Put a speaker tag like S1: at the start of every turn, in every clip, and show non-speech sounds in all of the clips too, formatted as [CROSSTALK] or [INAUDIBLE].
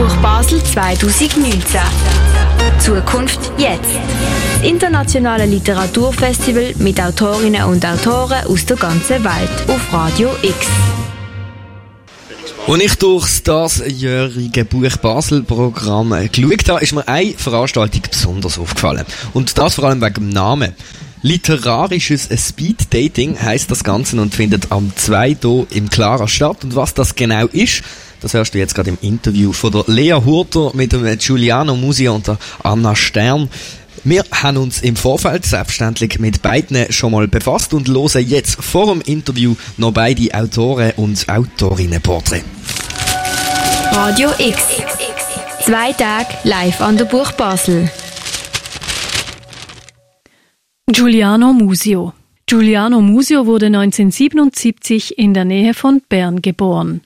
S1: Buch Basel 2019. Zukunft jetzt. Das internationale Literaturfestival mit Autorinnen und Autoren aus der ganzen Welt auf Radio X.
S2: Als ich durch das jährige Buch Basel Programm geschaut habe, ist mir eine Veranstaltung besonders aufgefallen. Und das vor allem wegen dem Namen. Literarisches Speed Dating heißt das Ganze und findet am 2. hier im Clara statt. Und was das genau ist, das hörst du jetzt gerade im Interview von der Lea Hurter mit dem Giuliano Musi und der Anna Stern. Wir haben uns im Vorfeld selbstverständlich mit beiden schon mal befasst und hören jetzt vor dem Interview noch beide Autoren und Autorinnenporträts.
S1: Radio X. Zwei Tage live an der Buch Basel.
S3: Giuliano Musio. Giuliano Musio wurde 1977 in der Nähe von Bern geboren.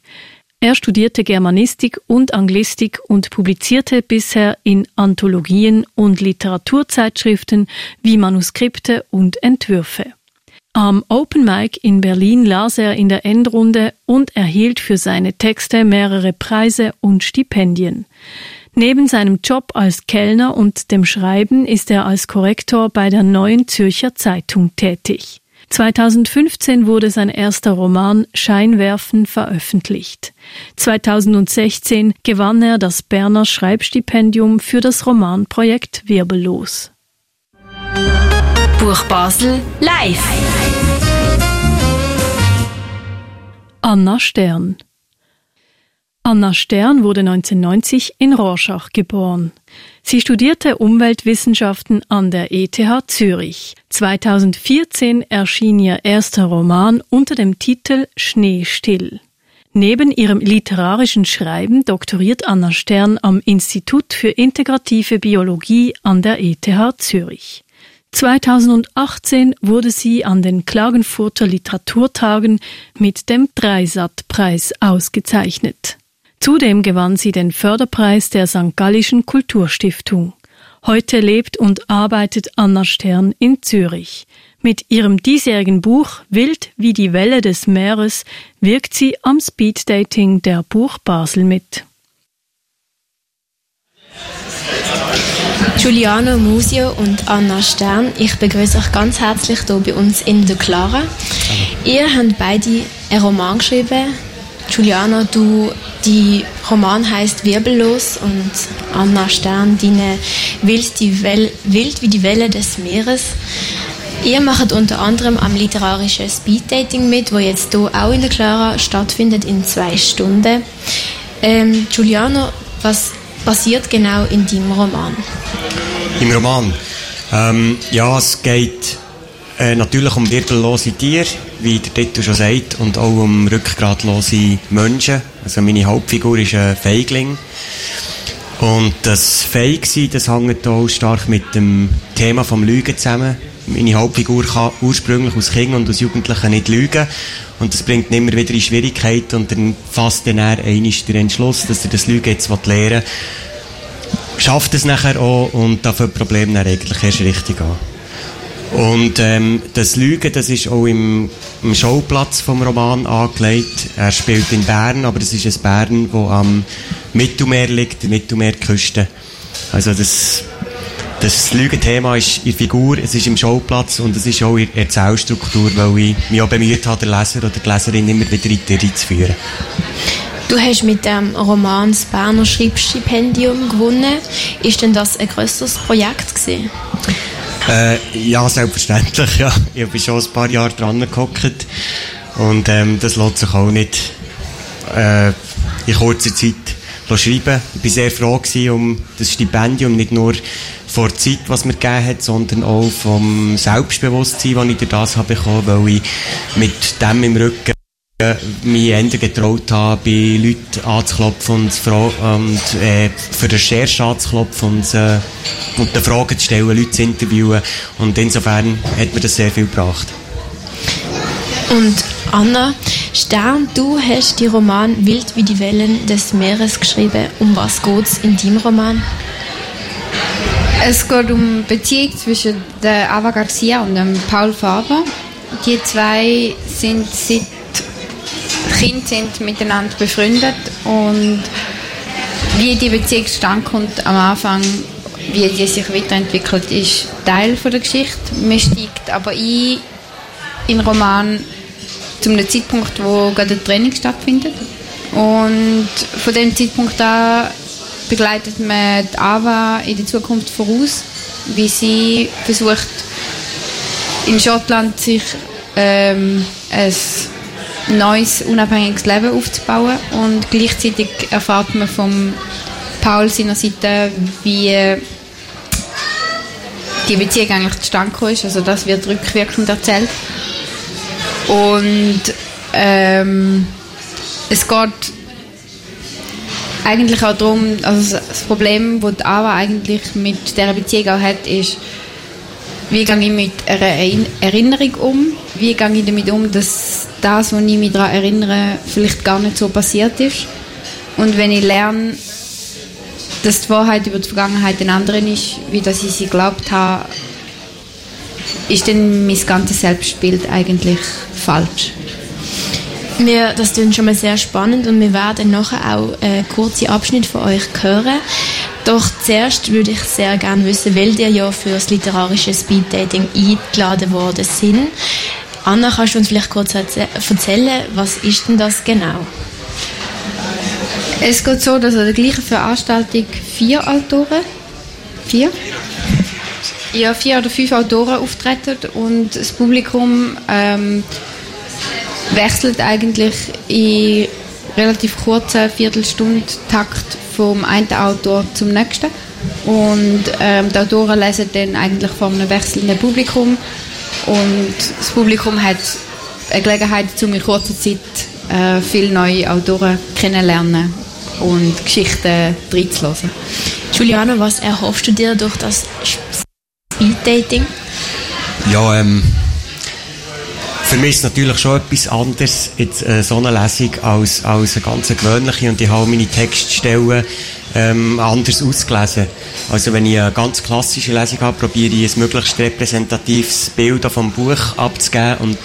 S3: Er studierte Germanistik und Anglistik und publizierte bisher in Anthologien und Literaturzeitschriften wie Manuskripte und Entwürfe. Am Open Mic in Berlin las er in der Endrunde und erhielt für seine Texte mehrere Preise und Stipendien. Neben seinem Job als Kellner und dem Schreiben ist er als Korrektor bei der Neuen Zürcher Zeitung tätig. 2015 wurde sein erster Roman Scheinwerfen veröffentlicht. 2016 gewann er das Berner Schreibstipendium für das Romanprojekt Wirbellos.
S1: Buch Basel live.
S3: Anna Stern Anna Stern wurde 1990 in Rorschach geboren. Sie studierte Umweltwissenschaften an der ETH Zürich. 2014 erschien ihr erster Roman unter dem Titel Schneestill. Neben ihrem literarischen Schreiben doktoriert Anna Stern am Institut für integrative Biologie an der ETH Zürich. 2018 wurde sie an den Klagenfurter Literaturtagen mit dem Dreisat-Preis ausgezeichnet. Zudem gewann sie den Förderpreis der St. Gallischen Kulturstiftung. Heute lebt und arbeitet Anna Stern in Zürich. Mit ihrem diesjährigen Buch Wild wie die Welle des Meeres wirkt sie am Speeddating der Buch Basel mit.
S4: Giuliano Musio und Anna Stern, ich begrüße euch ganz herzlich hier bei uns in der Clara. Ihr habt beide einen Roman geschrieben, Giuliano, du, die Roman heißt Wirbellos und Anna Stern, deine Wild, die Welle, Wild wie die Welle des Meeres. Ihr macht unter anderem am literarischen Speeddating mit, wo jetzt hier auch in der Clara stattfindet in zwei Stunden. Ähm, Giuliano, was passiert genau in deinem Roman?
S5: Im Roman? Ähm, ja, es geht äh, natürlich um wirbellose Tiere, wie der Titel schon sagt, und auch um rückgratlose Menschen. Also meine Hauptfigur ist ein Feigling. Und das Feigsein, das hängt auch stark mit dem Thema vom Lügen zusammen. Meine Hauptfigur kann ursprünglich als Kind und als Jugendlicher nicht lügen. Und das bringt ihn immer wieder in Schwierigkeiten und dann fasst dann er einmal den Entschluss, dass er das Lügen jetzt lernen will. Schafft es nachher auch und dafür Probleme dann eigentlich erst richtig an. Und ähm, das Lügen, das ist auch im, im Schauplatz vom Roman angelegt. Er spielt in Bern, aber es ist ein Bern, wo am Mittelmeer liegt, Mittelmeerküste. Also das, das Lügenthema ist in Figur, es ist im Schauplatz und es ist auch in Erzählstruktur, weil ich mich auch bemüht habe, den Leser oder die Leserin immer wieder in die Reihe zu führen.
S4: Du hast mit dem Roman das Berner Schreibstipendium gewonnen. Ist denn das ein grösseres Projekt gewesen?
S5: Äh, ja, selbstverständlich, ja. Ich bin schon ein paar Jahre dran gehockt und ähm, das lässt sich auch nicht äh, in kurzer Zeit schreiben. Ich war sehr froh um das Stipendium, nicht nur vor der Zeit, was mir gegeben hat, sondern auch vom Selbstbewusstsein, das ich durch das habe bekommen, weil ich mit dem im Rücken mich eher getraut habe, bei Leuten anzuklopfen und, und äh, für Recherche anzuklopfen und, äh, und Fragen zu stellen, Leute zu interviewen. Und insofern hat mir das sehr viel gebracht.
S4: Und Anna Stern, du hast die Roman Wild wie die Wellen des Meeres geschrieben. Um was geht es in deinem Roman?
S6: Es geht um die Beziehung zwischen der Ava Garcia und dem Paul Faber. Die zwei sind seit Kind sind miteinander befreundet und wie die Beziehung kommt am Anfang, wie die sich weiterentwickelt, ist Teil von der Geschichte. Man steigt aber ein in Roman zu einem Zeitpunkt, wo gerade ein Training stattfindet. Und von dem Zeitpunkt an begleitet man die Ava in die Zukunft voraus, wie sie versucht, in Schottland sich ähm, ein neues, unabhängiges Leben aufzubauen. Und gleichzeitig erfahrt man von Paul seiner Seite, wie die Beziehung eigentlich zustande gekommen ist. Also das wird rückwirkend erzählt. Und ähm, es geht eigentlich auch darum, also das Problem, das Ava eigentlich mit dieser Beziehung auch hat, ist, wie gehe ich mit einer Erinnerung um? Wie gehe ich damit um, dass das, was ich mich daran erinnere, vielleicht gar nicht so passiert ist? Und wenn ich lerne, dass die Wahrheit über die Vergangenheit eine andere ist, wie dass ich sie geglaubt habe, ist dann mein ganzes Selbstbild eigentlich falsch.
S4: Wir, das klingt schon mal sehr spannend und wir werden nachher auch einen kurzen Abschnitt von euch hören. Doch zuerst würde ich sehr gerne wissen, weil ihr ja für das literarische Speeddating eingeladen worden sind. Anna, kannst du uns vielleicht kurz erzählen, was ist denn das genau?
S6: Es geht so, dass an der gleichen Veranstaltung vier Autoren, vier? Ja, vier oder fünf Autoren auftreten und das Publikum ähm, wechselt eigentlich in relativ kurzen Viertelstundentakt vom einen Autor zum nächsten. Und ähm, die Autoren lesen dann eigentlich von einem wechselnden Publikum. Und das Publikum hat eine Gelegenheit, um in kurzer Zeit äh, viele neue Autoren kennenzulernen und Geschichten reinzulassen.
S4: Juliana, was erhoffst du dir durch das Speed-Dating?
S5: Ja, ähm, für mich ist es natürlich schon etwas anderes, jetzt äh, so eine Lesung als, als eine ganz gewöhnliche und ich habe meine Textstellen ähm, anders ausgelesen. Also wenn ich eine ganz klassische Lesung habe, probiere ich ein möglichst repräsentatives Bild vom Buch abzugeben und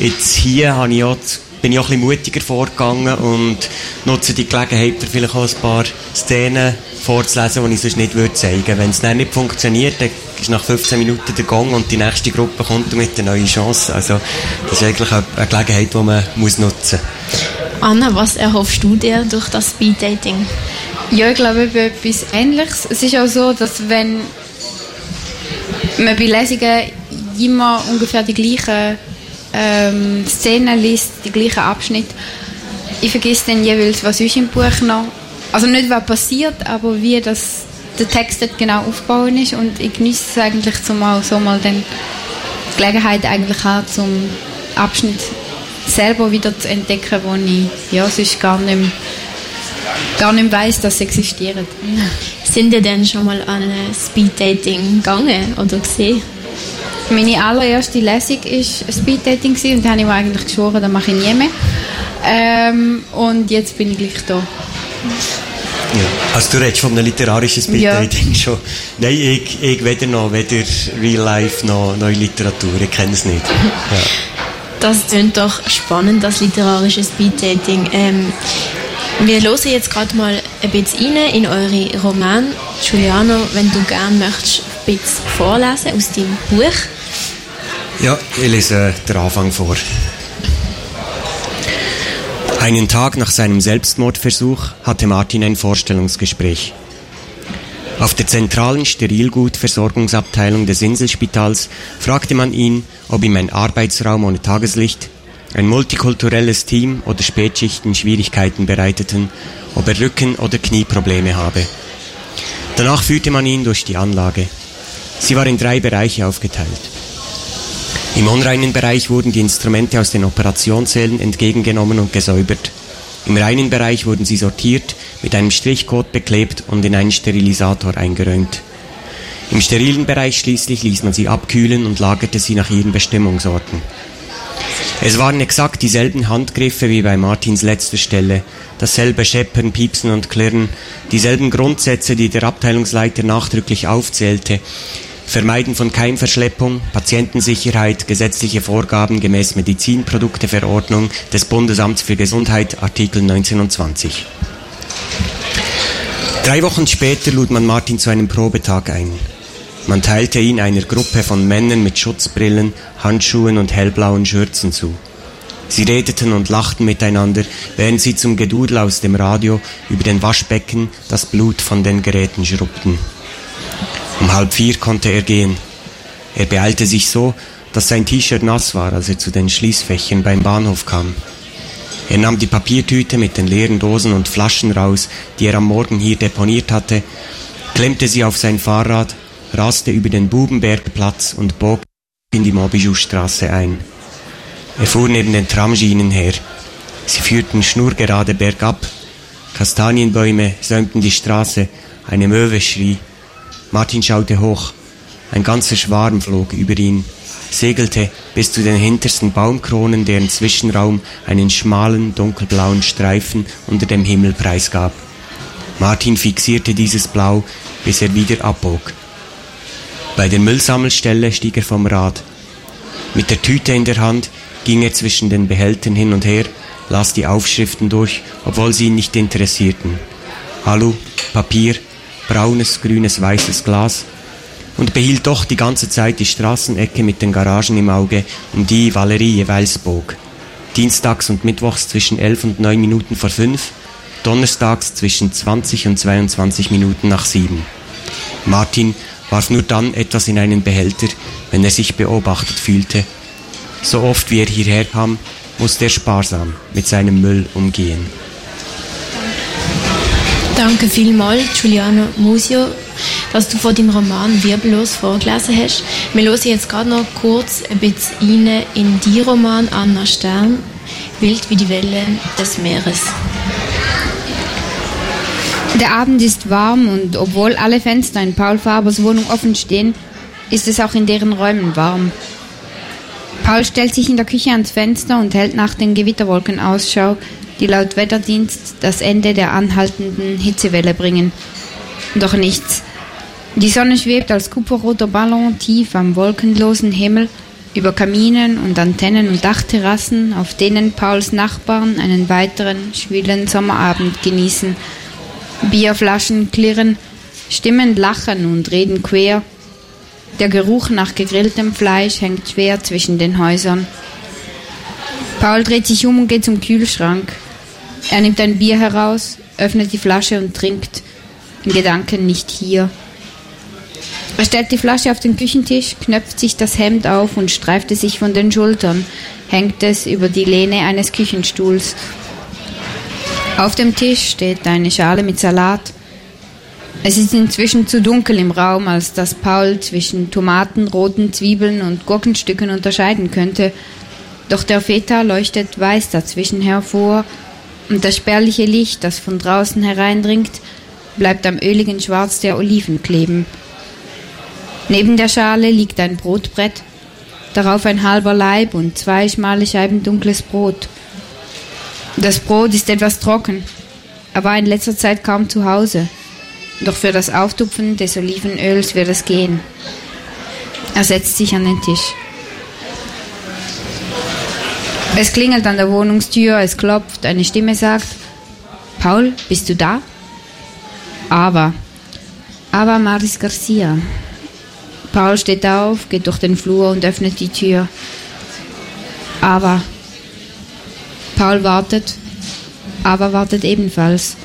S5: jetzt hier habe ich auch bin ich auch ein bisschen mutiger vorgegangen und nutze die Gelegenheit, vielleicht auch ein paar Szenen vorzulesen, die ich sonst nicht würde zeigen würde. Wenn es dann nicht funktioniert, dann ist nach 15 Minuten der Gong und die nächste Gruppe kommt mit einer neuen Chance. Also das ist eigentlich eine Gelegenheit, die man muss nutzen muss.
S4: Anna, was erhoffst du dir durch das Speeddating?
S6: Ja, ich glaube etwas Ähnliches. Es ist auch so, dass wenn man bei Lesungen immer ungefähr die gleichen ähm, Szenen liest, die gleichen Abschnitte. Ich vergesse dann jeweils, was ist im Buch noch. Also nicht, was passiert, aber wie das, der Text dort genau aufgebaut ist. Und ich genieße es eigentlich, zumal so mal dann die Gelegenheit eigentlich auch zum Abschnitt selber wieder zu entdecken, wo ich ja, sonst gar nicht mehr, gar nicht weiss, dass sie existieren.
S4: Sind ihr denn schon mal an ein Speed-Dating gegangen oder gesehen?
S6: Meine allererste Lesung war Speeddating und da habe ich mir eigentlich geschworen, das mache ich nie mehr. Ähm, und jetzt bin ich gleich da.
S5: Ja. Also du redest von einem literarischen Speeddating ja. [LAUGHS] schon. Nein, ich, ich weder noch, weder Real Life noch neue Literatur, ich kenne es nicht. Ja.
S4: Das klingt doch spannend, das literarische Speeddating. Ähm, wir hören jetzt gerade mal ein bisschen rein in eure Roman. Giuliano, wenn du gerne möchtest, ein bisschen vorlesen aus deinem Buch.
S5: Ja, ich lese den Anfang vor. Einen Tag nach seinem Selbstmordversuch hatte Martin ein Vorstellungsgespräch. Auf der zentralen Sterilgutversorgungsabteilung des Inselspitals fragte man ihn, ob ihm ein Arbeitsraum ohne Tageslicht, ein multikulturelles Team oder Spätschichten Schwierigkeiten bereiteten, ob er Rücken- oder Knieprobleme habe. Danach führte man ihn durch die Anlage. Sie war in drei Bereiche aufgeteilt. Im unreinen Bereich wurden die Instrumente aus den Operationssälen entgegengenommen und gesäubert. Im reinen Bereich wurden sie sortiert, mit einem Strichcode beklebt und in einen Sterilisator eingeräumt. Im sterilen Bereich schließlich ließ man sie abkühlen und lagerte sie nach ihren Bestimmungsorten. Es waren exakt dieselben Handgriffe wie bei Martins letzter Stelle, dasselbe Scheppern, Piepsen und Klirren, dieselben Grundsätze, die der Abteilungsleiter nachdrücklich aufzählte, Vermeiden von Keimverschleppung, Patientensicherheit, gesetzliche Vorgaben gemäß Medizinprodukteverordnung des Bundesamts für Gesundheit, Artikel 19 und 20. Drei Wochen später lud man Martin zu einem Probetag ein. Man teilte ihn einer Gruppe von Männern mit Schutzbrillen, Handschuhen und hellblauen Schürzen zu. Sie redeten und lachten miteinander, während sie zum Gedudel aus dem Radio über den Waschbecken das Blut von den Geräten schrubbten. Um halb vier konnte er gehen. Er beeilte sich so, dass sein T-Shirt nass war, als er zu den Schließfächern beim Bahnhof kam. Er nahm die Papiertüte mit den leeren Dosen und Flaschen raus, die er am Morgen hier deponiert hatte, klemmte sie auf sein Fahrrad, raste über den Bubenbergplatz und bog in die Mobijustraße ein. Er fuhr neben den Tramschienen her. Sie führten schnurgerade bergab. Kastanienbäume säumten die Straße. Eine Möwe schrie. Martin schaute hoch. Ein ganzer Schwarm flog über ihn, segelte bis zu den hintersten Baumkronen, deren Zwischenraum einen schmalen, dunkelblauen Streifen unter dem Himmel preisgab. Martin fixierte dieses Blau, bis er wieder abbog. Bei der Müllsammelstelle stieg er vom Rad. Mit der Tüte in der Hand ging er zwischen den Behältern hin und her, las die Aufschriften durch, obwohl sie ihn nicht interessierten. Alu, Papier, braunes, grünes, weißes Glas und behielt doch die ganze Zeit die Straßenecke mit den Garagen im Auge, um die Valerie jeweils bog. Dienstags und Mittwochs zwischen 11 und 9 Minuten vor 5, donnerstags zwischen 20 und 22 Minuten nach 7. Martin warf nur dann etwas in einen Behälter, wenn er sich beobachtet fühlte so oft wie er hierher kam, musste er sparsam mit seinem Müll umgehen.
S4: Danke vielmals, Giuliano Musio, dass du vor dem Roman Wirbellos vorgelesen hast. Wir hören jetzt gerade noch kurz ein bisschen rein in die Roman Anna Stern, Wild wie die Wellen des Meeres.
S6: Der Abend ist warm und obwohl alle Fenster in Paul Fabers Wohnung offen stehen, ist es auch in deren Räumen warm. Paul stellt sich in der Küche ans Fenster und hält nach den Gewitterwolken Ausschau, die laut Wetterdienst das Ende der anhaltenden Hitzewelle bringen. Doch nichts. Die Sonne schwebt als kupferroter Ballon tief am wolkenlosen Himmel über Kaminen und Antennen und Dachterrassen, auf denen Pauls Nachbarn einen weiteren schwülen Sommerabend genießen. Bierflaschen klirren, Stimmen lachen und reden quer, der Geruch nach gegrilltem Fleisch hängt schwer zwischen den Häusern. Paul dreht sich um und geht zum Kühlschrank. Er nimmt ein Bier heraus, öffnet die Flasche und trinkt. In Gedanken nicht hier. Er stellt die Flasche auf den Küchentisch, knöpft sich das Hemd auf und streift es sich von den Schultern, hängt es über die Lehne eines Küchenstuhls. Auf dem Tisch steht eine Schale mit Salat, es ist inzwischen zu dunkel im Raum, als dass Paul zwischen Tomaten, roten Zwiebeln und Gurkenstücken unterscheiden könnte. Doch der Feta leuchtet weiß dazwischen hervor und das spärliche Licht, das von draußen hereindringt, bleibt am öligen Schwarz der Oliven kleben. Neben der Schale liegt ein Brotbrett, darauf ein halber Leib und zwei schmale Scheiben dunkles Brot. Das Brot ist etwas trocken. Er war in letzter Zeit kaum zu Hause. Doch für das Auftupfen des Olivenöls wird es gehen. Er setzt sich an den Tisch. Es klingelt an der Wohnungstür, es klopft, eine Stimme sagt, Paul, bist du da? Aber, aber Maris Garcia. Paul steht auf, geht durch den Flur und öffnet die Tür. Aber, Paul wartet, aber wartet ebenfalls.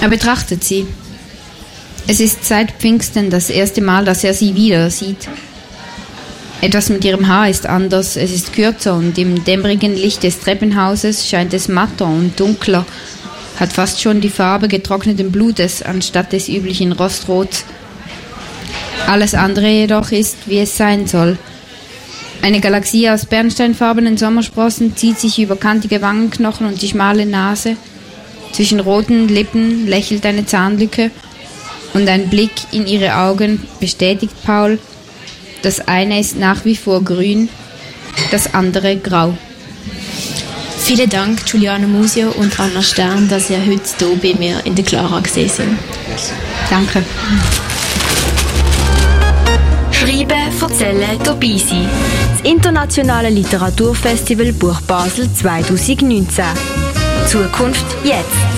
S6: Er betrachtet sie. Es ist seit Pfingsten das erste Mal, dass er sie wieder sieht. Etwas mit ihrem Haar ist anders, es ist kürzer und im dämmerigen Licht des Treppenhauses scheint es matter und dunkler, hat fast schon die Farbe getrockneten Blutes anstatt des üblichen Rostrots. Alles andere jedoch ist, wie es sein soll. Eine Galaxie aus bernsteinfarbenen Sommersprossen zieht sich über kantige Wangenknochen und die schmale Nase – zwischen roten Lippen lächelt eine Zahnlücke und ein Blick in ihre Augen bestätigt Paul, das eine ist nach wie vor grün, das andere grau.
S4: Vielen Dank, Giuliano Musio und Anna Stern, dass ihr heute hier bei mir in der Clara gesehen sind.
S6: Danke.
S1: Schreiben, erzählen, dabei sein. Das Internationale Literaturfestival Buch Basel 2019. Zukunft jetzt.